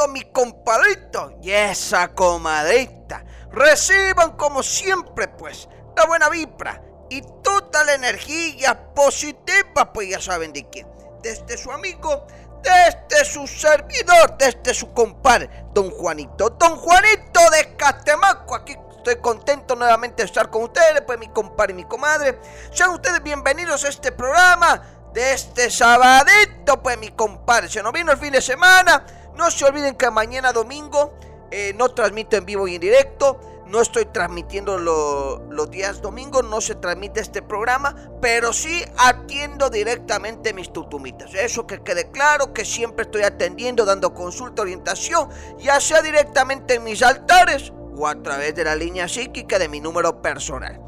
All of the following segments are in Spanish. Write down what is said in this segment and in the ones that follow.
para todo mi compadrito y esa comadrita. Reciban como siempre pues la buena vibra y toda la energía positiva, pues ya saben de quién. Desde su amigo, desde su servidor, desde su compadre, don Juanito. Don Juanito de Catemaco, aquí estoy contento nuevamente de estar con ustedes, pues mi compadre y mi comadre. Sean ustedes bienvenidos a este programa de este sabadito, pues mi compadre. Se nos vino el fin de semana. No se olviden que mañana domingo eh, no transmito en vivo y en directo. No estoy transmitiendo los días domingos, no se transmite este programa, pero sí atiendo directamente mis tutumitas. Eso que quede claro, que siempre estoy atendiendo, dando consulta, orientación, ya sea directamente en mis altares o a través de la línea psíquica de mi número personal.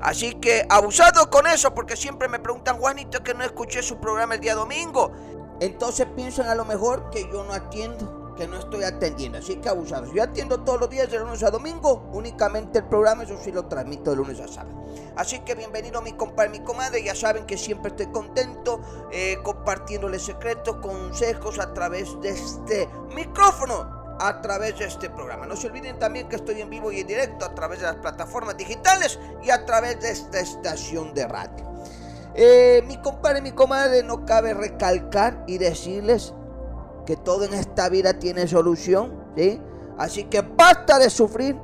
Así que abusado con eso, porque siempre me preguntan, Juanito, que no escuché su programa el día domingo. Entonces piensan a lo mejor que yo no atiendo que no estoy atendiendo, así que abusados. Yo atiendo todos los días de lunes a domingo, únicamente el programa, eso sí lo transmito de lunes a sábado. Así que bienvenido mi compadre, mi comadre, ya saben que siempre estoy contento eh, compartiéndoles secretos, consejos a través de este micrófono a través de este programa. No se olviden también que estoy en vivo y en directo a través de las plataformas digitales y a través de esta estación de radio. Eh, mi compadre, mi comadre, no cabe recalcar y decirles que todo en esta vida tiene solución, ¿sí? Así que basta de sufrir,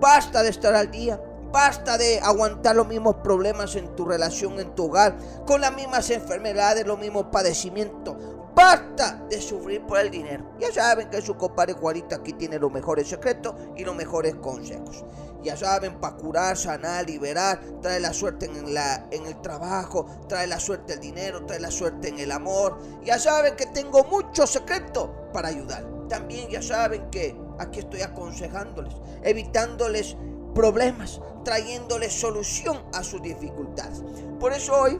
basta de estar al día, basta de aguantar los mismos problemas en tu relación, en tu hogar, con las mismas enfermedades, los mismos padecimientos. Basta de sufrir por el dinero. Ya saben que su compadre Juanito aquí tiene los mejores secretos y los mejores consejos. Ya saben, para curar, sanar, liberar, trae la suerte en, la, en el trabajo, trae la suerte el dinero, trae la suerte en el amor. Ya saben que tengo muchos secretos para ayudar. También ya saben que aquí estoy aconsejándoles, evitándoles problemas, trayéndoles solución a sus dificultades. Por eso hoy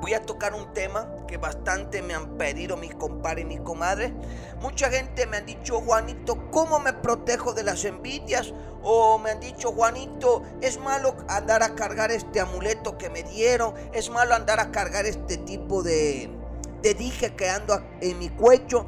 voy a tocar un tema que bastante me han pedido mis compadres y mis comadres. Mucha gente me ha dicho, Juanito, ¿cómo me protejo de las envidias? O me han dicho, Juanito, es malo andar a cargar este amuleto que me dieron. Es malo andar a cargar este tipo de, de dije que ando en mi cuello.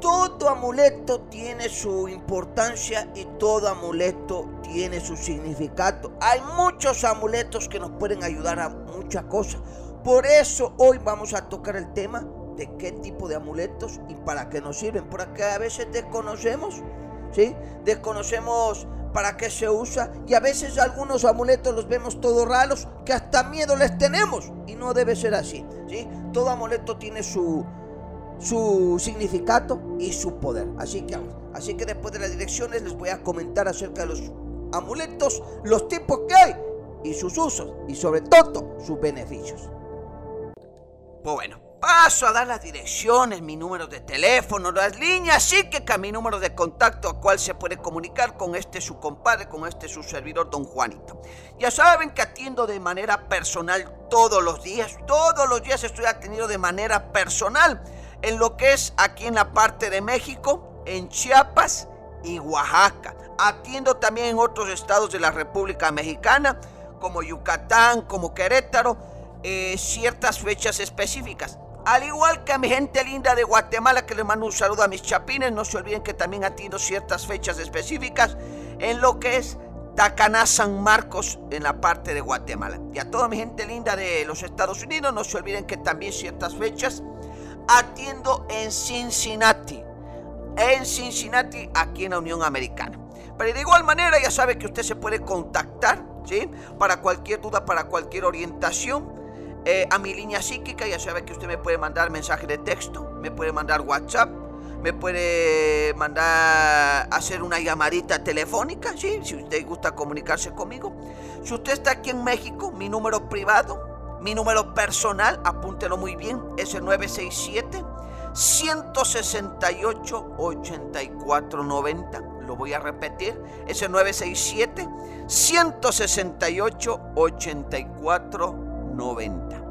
Todo amuleto tiene su importancia y todo amuleto tiene su significado. Hay muchos amuletos que nos pueden ayudar a muchas cosas. Por eso hoy vamos a tocar el tema de qué tipo de amuletos y para qué nos sirven. Porque a veces desconocemos, ¿sí? Desconocemos para qué se usa y a veces algunos amuletos los vemos todos raros que hasta miedo les tenemos y no debe ser así, ¿sí? Todo amuleto tiene su su significado y su poder. Así que así que después de las direcciones les voy a comentar acerca de los amuletos, los tipos que hay y sus usos y sobre todo sus beneficios. Pues bueno, paso a dar las direcciones, mi número de teléfono, las líneas psíquicas, mi número de contacto a cual se puede comunicar con este su compadre, con este su servidor, don Juanito. Ya saben que atiendo de manera personal todos los días, todos los días estoy atendido de manera personal en lo que es aquí en la parte de México, en Chiapas y Oaxaca. Atiendo también en otros estados de la República Mexicana, como Yucatán, como Querétaro, eh, ciertas fechas específicas. Al igual que a mi gente linda de Guatemala, que le mando un saludo a mis chapines, no se olviden que también atiendo ciertas fechas específicas en lo que es Tacaná San Marcos en la parte de Guatemala. Y a toda mi gente linda de los Estados Unidos, no se olviden que también ciertas fechas atiendo en Cincinnati. en Cincinnati, aquí en la Unión Americana. Pero de igual manera ya sabe que usted se puede contactar, ¿sí? Para cualquier duda, para cualquier orientación. Eh, a mi línea psíquica, ya sabe que usted me puede mandar mensaje de texto, me puede mandar WhatsApp, me puede mandar hacer una llamadita telefónica, ¿sí? si usted gusta comunicarse conmigo. Si usted está aquí en México, mi número privado, mi número personal, apúntelo muy bien, es el 967 168 8490. Lo voy a repetir, es el 967 168 8490.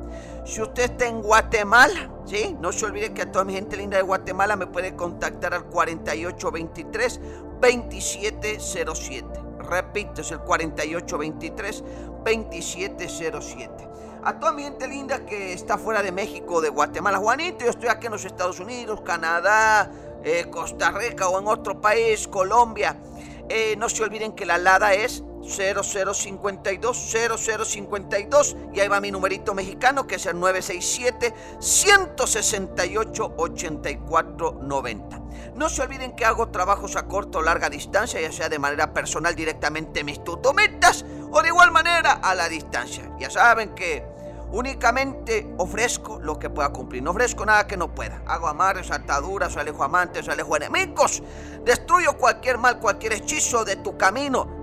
Si usted está en Guatemala, ¿sí? No se olvide que a toda mi gente linda de Guatemala me puede contactar al 4823-2707. Repito, es el 4823-2707. A toda mi gente linda que está fuera de México, de Guatemala, Juanito, yo estoy aquí en los Estados Unidos, Canadá, eh, Costa Rica o en otro país, Colombia. Eh, no se olviden que la LADA es 0052 0052 y ahí va mi numerito mexicano que es el 967 168 8490. No se olviden que hago trabajos a corto o larga distancia, ya sea de manera personal directamente en mis tutometas o de igual manera a la distancia. Ya saben que Únicamente ofrezco lo que pueda cumplir. No ofrezco nada que no pueda. Hago amarres, ataduras, alejo amantes, alejo enemigos. Destruyo cualquier mal, cualquier hechizo de tu camino.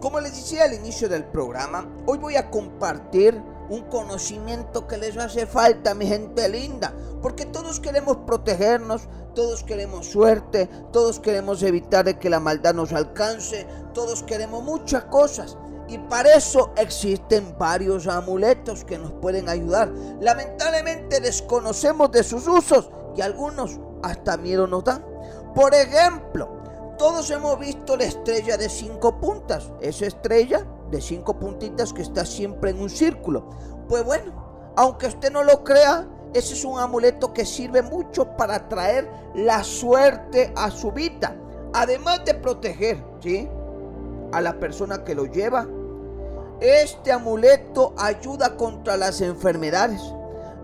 Como les decía al inicio del programa, hoy voy a compartir un conocimiento que les hace falta, mi gente linda, porque todos queremos protegernos, todos queremos suerte, todos queremos evitar de que la maldad nos alcance, todos queremos muchas cosas. Y para eso existen varios amuletos que nos pueden ayudar. Lamentablemente desconocemos de sus usos y algunos hasta miedo nos dan. Por ejemplo, todos hemos visto la estrella de cinco puntas, esa estrella de cinco puntitas que está siempre en un círculo. Pues bueno, aunque usted no lo crea, ese es un amuleto que sirve mucho para traer la suerte a su vida. Además de proteger, ¿sí? A la persona que lo lleva. Este amuleto ayuda contra las enfermedades,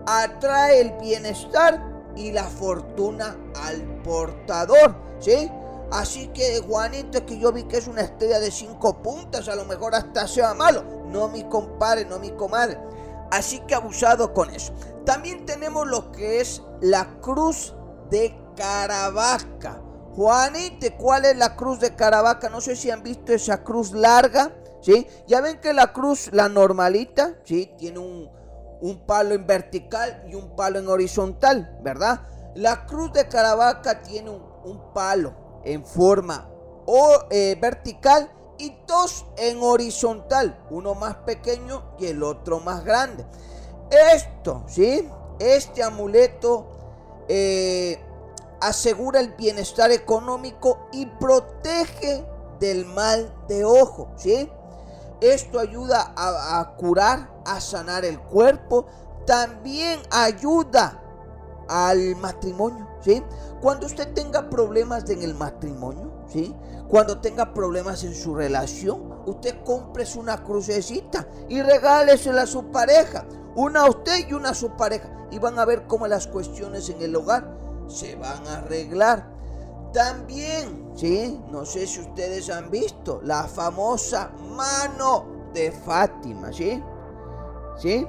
atrae el bienestar y la fortuna al portador, ¿sí? Así que Juanito, que yo vi que es una estrella de cinco puntas, a lo mejor hasta sea malo. No mi compadre, no mi comadre. Así que abusado con eso. También tenemos lo que es la cruz de Caravaca. Juanito, ¿cuál es la cruz de Caravaca? No sé si han visto esa cruz larga, ¿sí? Ya ven que la cruz, la normalita, ¿sí? Tiene un, un palo en vertical y un palo en horizontal, ¿verdad? La cruz de Caravaca tiene un, un palo en forma o, eh, vertical y dos en horizontal, uno más pequeño y el otro más grande. Esto, ¿sí? Este amuleto eh, asegura el bienestar económico y protege del mal de ojo, ¿sí? Esto ayuda a, a curar, a sanar el cuerpo, también ayuda al matrimonio, ¿sí? Cuando usted tenga problemas en el matrimonio, ¿sí? Cuando tenga problemas en su relación, usted compre una crucecita y regálesela a su pareja. Una a usted y una a su pareja. Y van a ver cómo las cuestiones en el hogar se van a arreglar. También, ¿sí? No sé si ustedes han visto la famosa mano de Fátima, ¿sí? ¿Sí?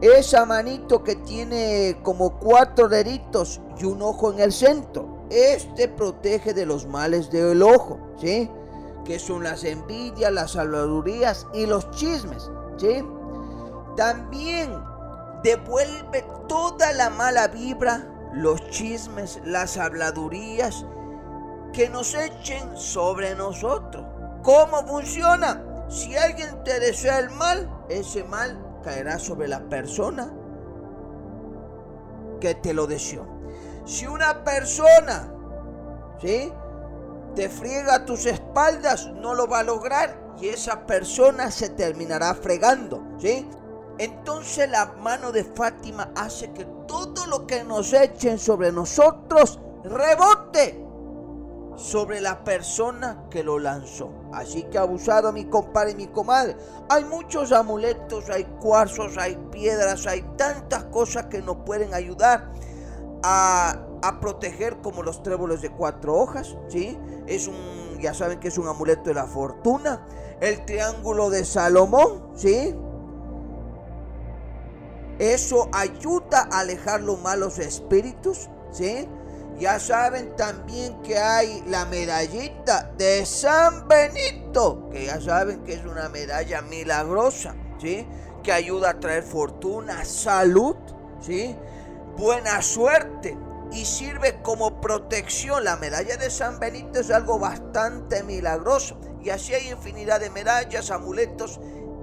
Esa manito que tiene como cuatro deditos y un ojo en el centro. Este protege de los males del ojo, ¿sí? Que son las envidias, las salvadurías y los chismes, ¿sí? También devuelve toda la mala vibra, los chismes, las habladurías que nos echen sobre nosotros. ¿Cómo funciona? Si alguien te desea el mal, ese mal caerá sobre la persona que te lo deseó. Si una persona, ¿sí? Te friega tus espaldas, no lo va a lograr y esa persona se terminará fregando, ¿sí? Entonces la mano de Fátima hace que todo lo que nos echen sobre nosotros rebote sobre la persona que lo lanzó. Así que abusado mi compadre y mi comadre. Hay muchos amuletos, hay cuarzos, hay piedras, hay tantas cosas que nos pueden ayudar a, a proteger como los tréboles de cuatro hojas, ¿sí? Es un, ya saben que es un amuleto de la fortuna. El triángulo de Salomón, ¿sí? Eso ayuda a alejar los malos espíritus, ¿sí? Ya saben también que hay la medallita de San Benito, que ya saben que es una medalla milagrosa, ¿sí? Que ayuda a traer fortuna, salud, ¿sí? Buena suerte y sirve como protección. La medalla de San Benito es algo bastante milagroso. Y así hay infinidad de medallas, amuletos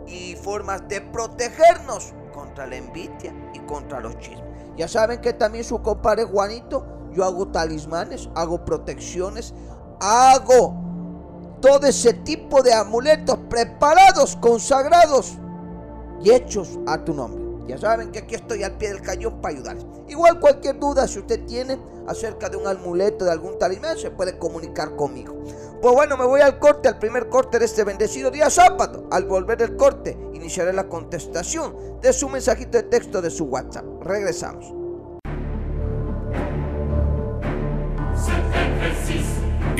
y formas de protegernos contra la envidia y contra los chismes. Ya saben que también su compadre Juanito yo hago talismanes, hago protecciones, hago todo ese tipo de amuletos preparados, consagrados y hechos a tu nombre. Ya saben que aquí estoy al pie del cañón para ayudarles. Igual cualquier duda si usted tiene acerca de un amuleto, de algún talismán, se puede comunicar conmigo. Pues bueno, me voy al corte, al primer corte de este bendecido día sábado. Al volver del corte, iniciaré la contestación de su mensajito de texto de su WhatsApp. Regresamos.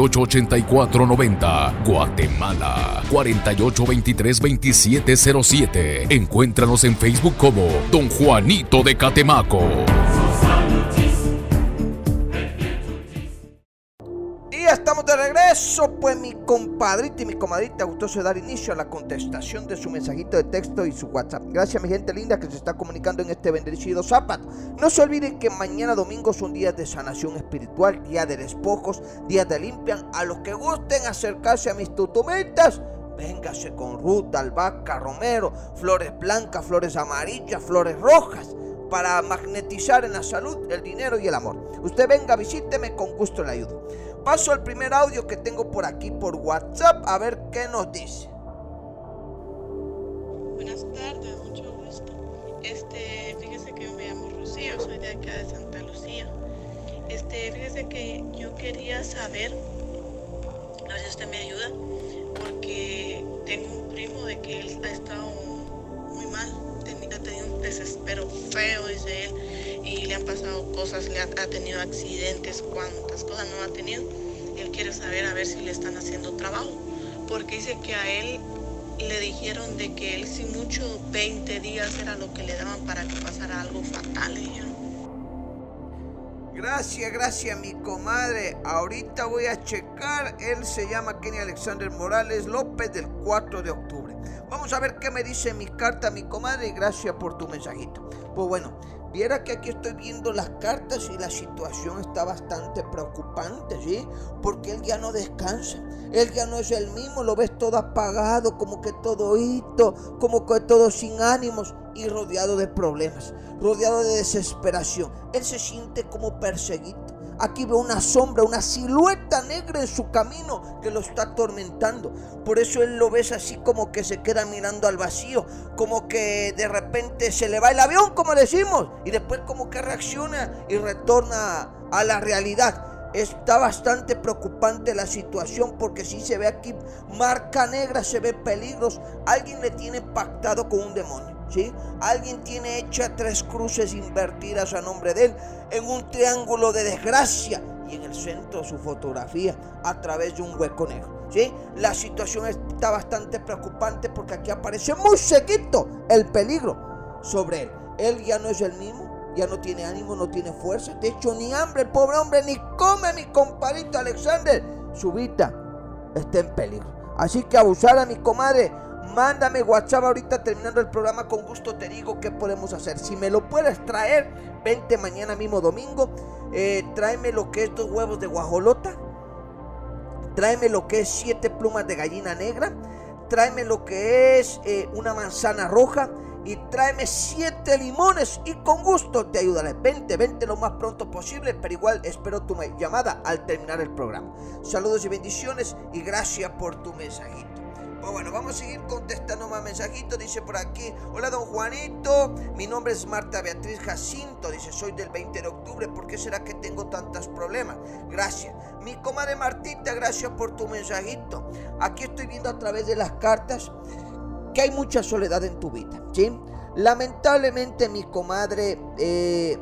8490 Guatemala 4823-2707. Encuéntranos en Facebook como Don Juanito de Catemaco. Estamos de regreso, pues mi compadrita y mi comadrita gustoso dar inicio a la contestación de su mensajito de texto y su WhatsApp. Gracias mi gente linda que se está comunicando en este bendecido sábado. No se olviden que mañana domingo son días de sanación espiritual, día de despojos, días de limpian. A los que gusten acercarse a mis tutumetas, véngase con ruta, albahaca, romero, flores blancas, flores amarillas, flores rojas para magnetizar en la salud, el dinero y el amor. Usted venga, visíteme, con gusto le ayudo. Paso al primer audio que tengo por aquí por WhatsApp a ver qué nos dice. Buenas tardes, mucho gusto. Este, fíjese que yo me llamo Rocío, soy de acá de Santa Lucía. Este, fíjese que yo quería saber, a ver si usted me ayuda, porque tengo un primo de que él ha estado muy mal, ha tenido un desespero feo, dice él y le han pasado cosas, le ha, tenido accidentes, cuántas cosas no ha tenido. Él quiere saber a ver si le están haciendo trabajo, porque dice que a él le dijeron de que él sin mucho 20 días era lo que le daban para que pasara algo fatal, Gracias, gracias mi comadre. Ahorita voy a checar. Él se llama Kenny Alexander Morales López del 4 de octubre. Vamos a ver qué me dice mi carta, mi comadre. Gracias por tu mensajito. Pues bueno, Viera que aquí estoy viendo las cartas y la situación está bastante preocupante, ¿sí? Porque él ya no descansa. Él ya no es el mismo, lo ves todo apagado, como que todo hito, como que todo sin ánimos y rodeado de problemas, rodeado de desesperación. Él se siente como perseguido. Aquí ve una sombra, una silueta negra en su camino que lo está atormentando. Por eso él lo ves así como que se queda mirando al vacío, como que de repente se le va el avión, como decimos, y después como que reacciona y retorna a la realidad. Está bastante preocupante la situación porque si se ve aquí marca negra, se ve peligros. Alguien le tiene pactado con un demonio. ¿Sí? Alguien tiene hecha tres cruces invertidas a nombre de él en un triángulo de desgracia y en el centro su fotografía a través de un hueco negro. ¿sí? La situación está bastante preocupante porque aquí aparece muy sequito el peligro sobre él. Él ya no es el mismo, ya no tiene ánimo, no tiene fuerza. De hecho, ni hambre, el pobre hombre, ni come mi compadrito Alexander. Su vida está en peligro. Así que abusar a mi comadre. Mándame WhatsApp ahorita terminando el programa. Con gusto te digo qué podemos hacer. Si me lo puedes traer, vente mañana mismo domingo. Eh, tráeme lo que es dos huevos de guajolota. Tráeme lo que es siete plumas de gallina negra. Tráeme lo que es eh, una manzana roja y tráeme siete limones y con gusto te ayudaré. Vente, vente lo más pronto posible, pero igual espero tu llamada al terminar el programa. Saludos y bendiciones y gracias por tu mensajito. Pues bueno, vamos a seguir contestando más mensajitos. Dice por aquí, hola don Juanito, mi nombre es Marta Beatriz Jacinto. Dice, soy del 20 de octubre, ¿por qué será que tengo tantos problemas? Gracias. Mi comadre Martita, gracias por tu mensajito. Aquí estoy viendo a través de las cartas que hay mucha soledad en tu vida, ¿sí? Lamentablemente, mi comadre, eh,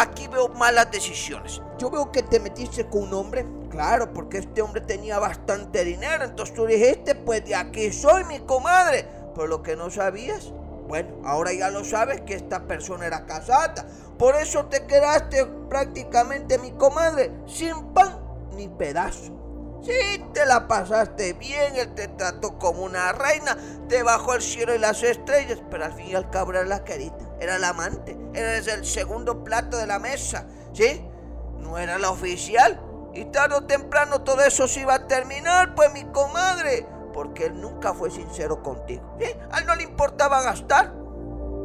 aquí veo malas decisiones. Yo veo que te metiste con un hombre, claro, porque este hombre tenía bastante dinero, entonces tú dijiste, pues de aquí soy mi comadre. Pero lo que no sabías, bueno, ahora ya lo sabes que esta persona era casada. Por eso te quedaste prácticamente, mi comadre, sin pan ni pedazo. Sí, te la pasaste bien, él te trató como una reina, te bajó el cielo y las estrellas, pero al fin y al cabo era la querida, era el amante, era el segundo plato de la mesa, ¿sí? No era la oficial. Y tarde o temprano todo eso se iba a terminar, pues mi comadre, porque él nunca fue sincero contigo. ¿sí? A él no le importaba gastar,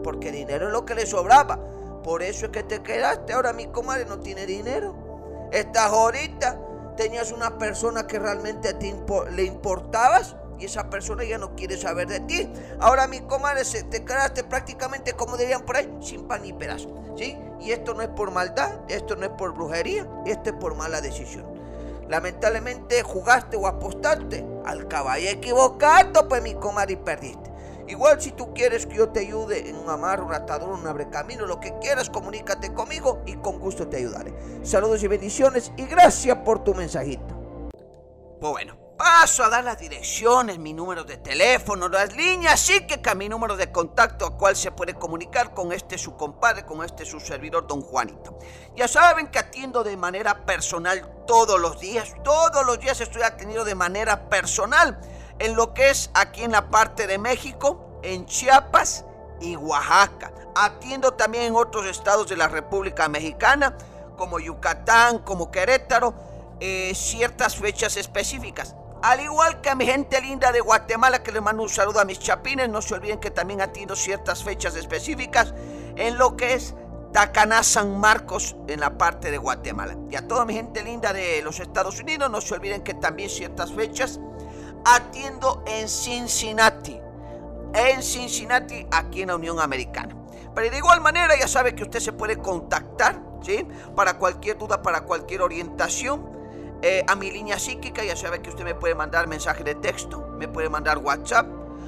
porque dinero es lo que le sobraba. Por eso es que te quedaste. Ahora mi comadre no tiene dinero. Estás ahorita tenías una persona que realmente a ti le importabas y esa persona ya no quiere saber de ti. Ahora mi comadre te quedaste prácticamente como dirían por ahí, sin pan ni pedazo. ¿sí? Y esto no es por maldad, esto no es por brujería, esto es por mala decisión. Lamentablemente jugaste o apostaste al caballo equivocado, pues mi comadre y perdiste. Igual si tú quieres que yo te ayude en un amarro, un atador, un abrecamino, lo que quieras, comunícate conmigo y con gusto te ayudaré. Saludos y bendiciones y gracias por tu mensajito. Pues bueno, paso a dar las direcciones, mi número de teléfono, las líneas, sí que a mi número de contacto a cual se puede comunicar con este su compadre, con este su servidor, don Juanito. Ya saben que atiendo de manera personal todos los días, todos los días estoy atendiendo de manera personal en lo que es aquí en la parte de México, en Chiapas y Oaxaca. Atiendo también en otros estados de la República Mexicana, como Yucatán, como Querétaro, eh, ciertas fechas específicas. Al igual que a mi gente linda de Guatemala, que le mando un saludo a mis chapines, no se olviden que también atiendo ciertas fechas específicas en lo que es Tacaná, San Marcos, en la parte de Guatemala. Y a toda mi gente linda de los Estados Unidos, no se olviden que también ciertas fechas atiendo en Cincinnati. En Cincinnati, aquí en la Unión Americana. Pero de igual manera ya sabe que usted se puede contactar, ¿sí? Para cualquier duda, para cualquier orientación. Eh, a mi línea psíquica, ya sabe que usted me puede mandar mensaje de texto, me puede mandar WhatsApp,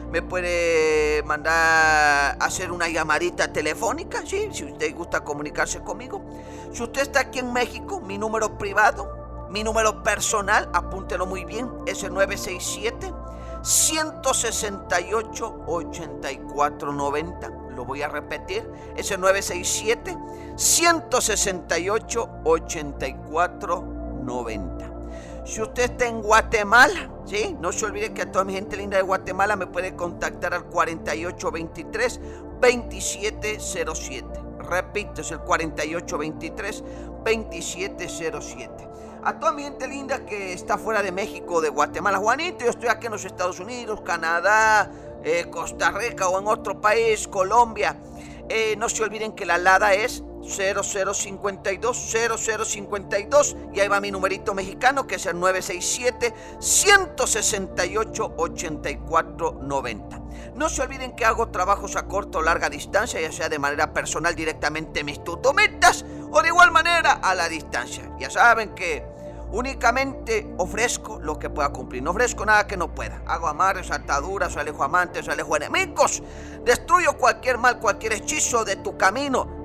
me puede mandar hacer una llamadita telefónica, ¿sí? Si usted gusta comunicarse conmigo. Si usted está aquí en México, mi número privado mi número personal, apúntelo muy bien, es el 967 168 8490. Lo voy a repetir, es el 967 168 8490. Si usted está en Guatemala, ¿sí? No se olvide que a toda mi gente linda de Guatemala me puede contactar al 4823 2707. Repito, es el 4823 2707 a toda mi gente linda que está fuera de México, de Guatemala. Juanito, yo estoy aquí en los Estados Unidos, Canadá, eh, Costa Rica o en otro país, Colombia. Eh, no se olviden que la LADA es 0052 0052 y ahí va mi numerito mexicano que es el 967 168 8490. No se olviden que hago trabajos a corta o larga distancia, ya sea de manera personal directamente en mis tutometas o de igual manera a la distancia. Ya saben que Únicamente ofrezco lo que pueda cumplir. No ofrezco nada que no pueda. Hago amarres, ataduras, alejo amantes, alejo enemigos. Destruyo cualquier mal, cualquier hechizo de tu camino.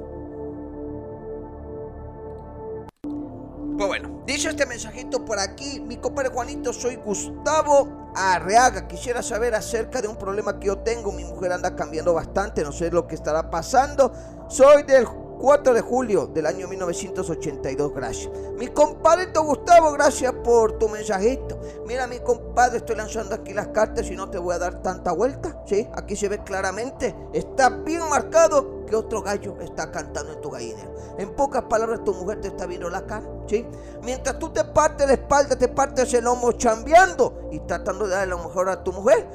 Pues bueno, dice este mensajito por aquí, mi compadre Juanito, soy Gustavo Arreaga. Quisiera saber acerca de un problema que yo tengo. Mi mujer anda cambiando bastante, no sé lo que estará pasando. Soy del 4 de julio del año 1982, gracias. Mi compadre Gustavo, gracias por tu mensajito. Mira, mi compadre, estoy lanzando aquí las cartas y no te voy a dar tanta vuelta. Sí, aquí se ve claramente, está bien marcado que otro gallo está cantando en tu gallinero. En pocas palabras, tu mujer te está viendo la cara. ¿sí? Mientras tú te partes la espalda, te partes el lomo chambeando y tratando de darle lo mejor a tu mujer,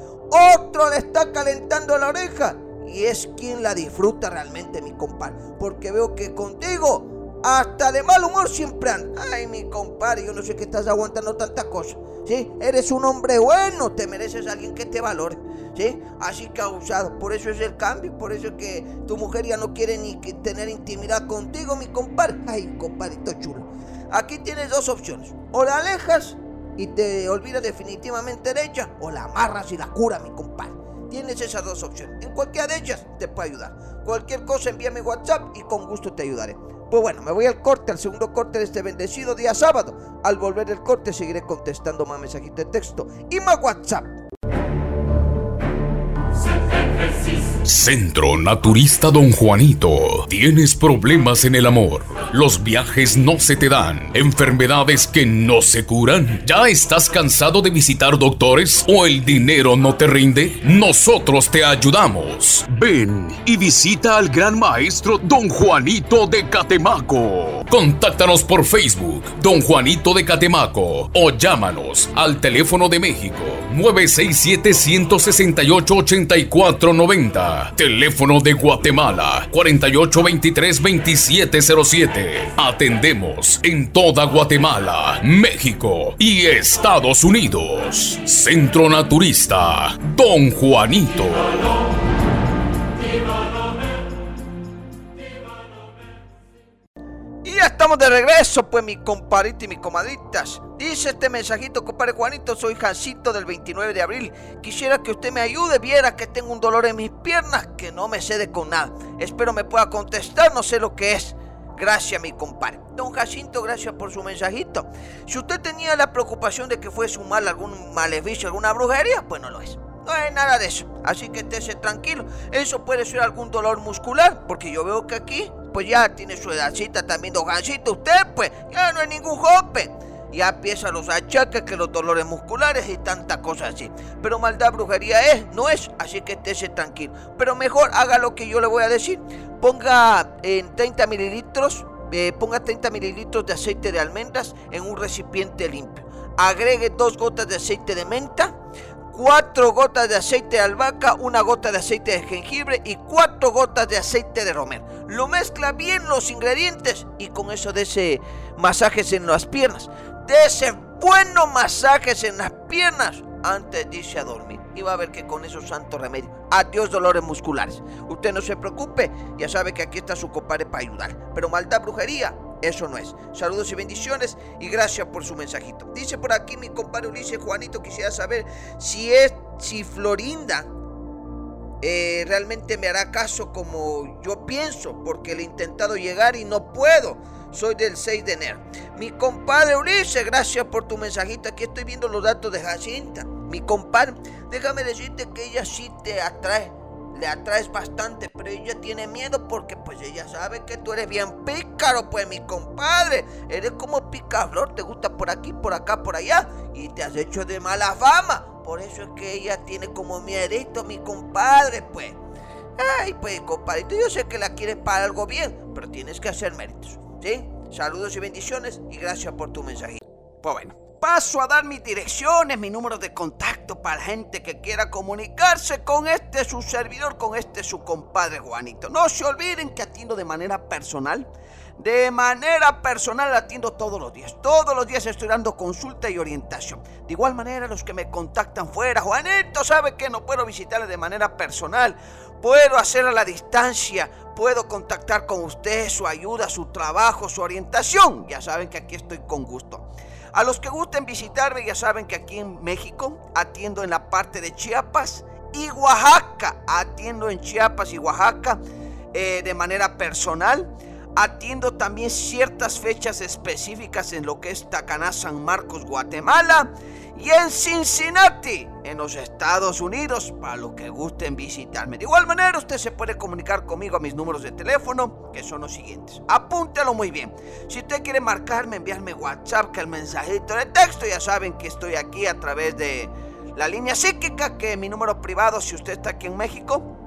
otro le está calentando la oreja y es quien la disfruta realmente, mi compadre. Porque veo que contigo, hasta de mal humor siempre anda. Ay, mi compadre, yo no sé qué estás aguantando tantas cosas. ¿Sí? Eres un hombre bueno, te mereces a alguien que te valore. ¿Sí? Así que abusado. Por eso es el cambio, por eso es que tu mujer ya no quiere ni tener intimidad contigo, mi compadre. Ay, compadrito chulo. Aquí tienes dos opciones. O la alejas y te olvidas definitivamente de ella, o la amarras y la cura, mi compadre. Tienes esas dos opciones. En cualquiera de ellas te puede ayudar. Cualquier cosa envíame WhatsApp y con gusto te ayudaré. Pues bueno, me voy al corte, al segundo corte de este bendecido día sábado. Al volver del corte seguiré contestando más mensajitos de texto y más WhatsApp. Centro Naturista Don Juanito. ¿Tienes problemas en el amor? Los viajes no se te dan. Enfermedades que no se curan. ¿Ya estás cansado de visitar doctores o el dinero no te rinde? Nosotros te ayudamos. Ven y visita al gran maestro Don Juanito de Catemaco. Contáctanos por Facebook, Don Juanito de Catemaco, o llámanos al teléfono de México 967 168 8490 Teléfono de Guatemala 4823-2707. Atendemos en toda Guatemala, México y Estados Unidos. Centro Naturista Don Juanito. estamos de regreso, pues mi compadrito y mis comadritas. Dice este mensajito, compadre Juanito, soy Jancito del 29 de abril. Quisiera que usted me ayude, viera que tengo un dolor en mis piernas que no me cede con nada. Espero me pueda contestar, no sé lo que es. Gracias, mi compadre. Don Jacinto, gracias por su mensajito. Si usted tenía la preocupación de que fuese un mal, algún maleficio, alguna brujería, pues no lo es. No hay nada de eso. Así que estése tranquilo. Eso puede ser algún dolor muscular, porque yo veo que aquí, pues ya tiene su edadcita también, don Usted, pues, ya no es ningún joven. Ya empiezan los achaques, que los dolores musculares y tantas cosas así. Pero maldad, brujería es, no es, así que estése tranquilo. Pero mejor haga lo que yo le voy a decir. Ponga en 30 mililitros, eh, ponga 30 mililitros de aceite de almendras en un recipiente limpio. Agregue dos gotas de aceite de menta, cuatro gotas de aceite de albahaca, una gota de aceite de jengibre y cuatro gotas de aceite de romero. Lo mezcla bien los ingredientes y con eso ese masajes en las piernas. Ese buenos masajes en las piernas antes de irse a dormir. Y va a ver que con esos santos remedios, adiós dolores musculares. Usted no se preocupe, ya sabe que aquí está su compadre para ayudar. Pero maldad, brujería, eso no es. Saludos y bendiciones y gracias por su mensajito. Dice por aquí mi compadre Ulises Juanito, quisiera saber si es, si Florinda eh, realmente me hará caso como yo pienso, porque le he intentado llegar y no puedo. Soy del 6 de enero. Mi compadre Ulises, gracias por tu mensajito. Aquí estoy viendo los datos de Jacinta. Mi compadre, déjame decirte que ella sí te atrae le atraes bastante, pero ella tiene miedo porque pues ella sabe que tú eres bien pícaro, pues mi compadre. Eres como picaflor, te gusta por aquí, por acá, por allá y te has hecho de mala fama. Por eso es que ella tiene como miedito, mi compadre, pues. Ay, pues compadrito, yo sé que la quieres para algo bien, pero tienes que hacer méritos, ¿sí? Saludos y bendiciones y gracias por tu mensajito. Pues bueno paso a dar mis direcciones, mi número de contacto para gente que quiera comunicarse con este su servidor, con este su compadre Juanito. No se olviden que atiendo de manera personal. De manera personal atiendo todos los días. Todos los días estoy dando consulta y orientación. De igual manera los que me contactan fuera, Juanito sabe que no puedo visitarle de manera personal. Puedo hacer a la distancia, puedo contactar con usted, su ayuda, su trabajo, su orientación. Ya saben que aquí estoy con gusto. A los que gusten visitarme ya saben que aquí en México atiendo en la parte de Chiapas y Oaxaca. Atiendo en Chiapas y Oaxaca eh, de manera personal. Atiendo también ciertas fechas específicas en lo que es Tacaná, San Marcos, Guatemala y en Cincinnati, en los Estados Unidos, para los que gusten visitarme. De igual manera, usted se puede comunicar conmigo a mis números de teléfono, que son los siguientes. Apúntelo muy bien. Si usted quiere marcarme, enviarme WhatsApp, que el mensajito de texto, ya saben que estoy aquí a través de la línea psíquica, que mi número privado, si usted está aquí en México,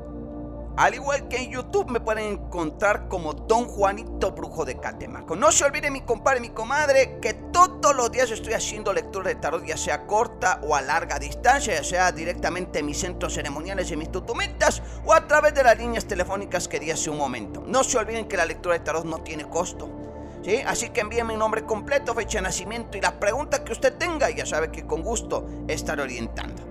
Al igual que en YouTube me pueden encontrar como Don Juanito Brujo de Catemaco. No se olvide mi compadre y mi comadre que todos los días estoy haciendo lectura de tarot, ya sea corta o a larga distancia, ya sea directamente en mis centros ceremoniales y mis tutumitas o a través de las líneas telefónicas que di hace un momento. No se olviden que la lectura de tarot no tiene costo. ¿Sí? Así que envíenme mi nombre completo, fecha de nacimiento y la pregunta que usted tenga ya sabe que con gusto estaré orientando.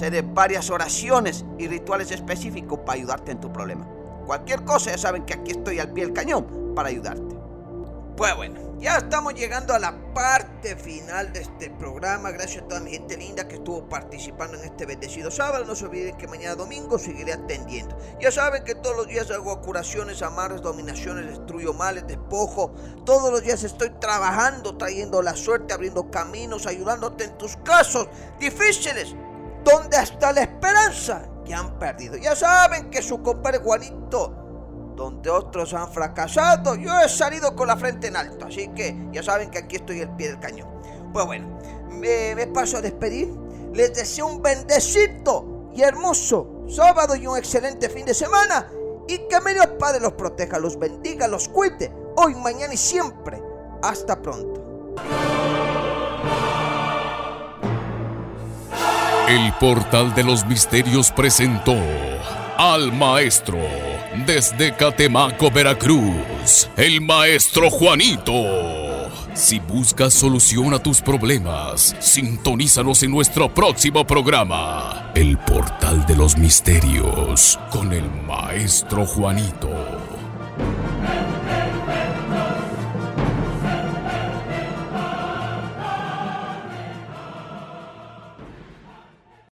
de varias oraciones y rituales específicos para ayudarte en tu problema. Cualquier cosa, ya saben que aquí estoy al pie del cañón para ayudarte. Pues bueno, ya estamos llegando a la parte final de este programa. Gracias a toda mi gente linda que estuvo participando en este bendecido sábado. No se olviden que mañana domingo seguiré atendiendo. Ya saben que todos los días hago curaciones, amarres, dominaciones, destruyo males, despojo. Todos los días estoy trabajando, trayendo la suerte, abriendo caminos, ayudándote en tus casos difíciles donde está la esperanza que han perdido. Ya saben que su compadre Juanito, donde otros han fracasado, yo he salido con la frente en alto. Así que ya saben que aquí estoy al pie del cañón. Pues bueno, me, me paso a despedir. Les deseo un bendecito y hermoso sábado y un excelente fin de semana. Y que mi Dios Padre los proteja, los bendiga, los cuide, hoy, mañana y siempre. Hasta pronto. El portal de los misterios presentó al maestro desde Catemaco, Veracruz, el maestro Juanito. Si buscas solución a tus problemas, sintonízanos en nuestro próximo programa, El portal de los misterios, con el maestro Juanito.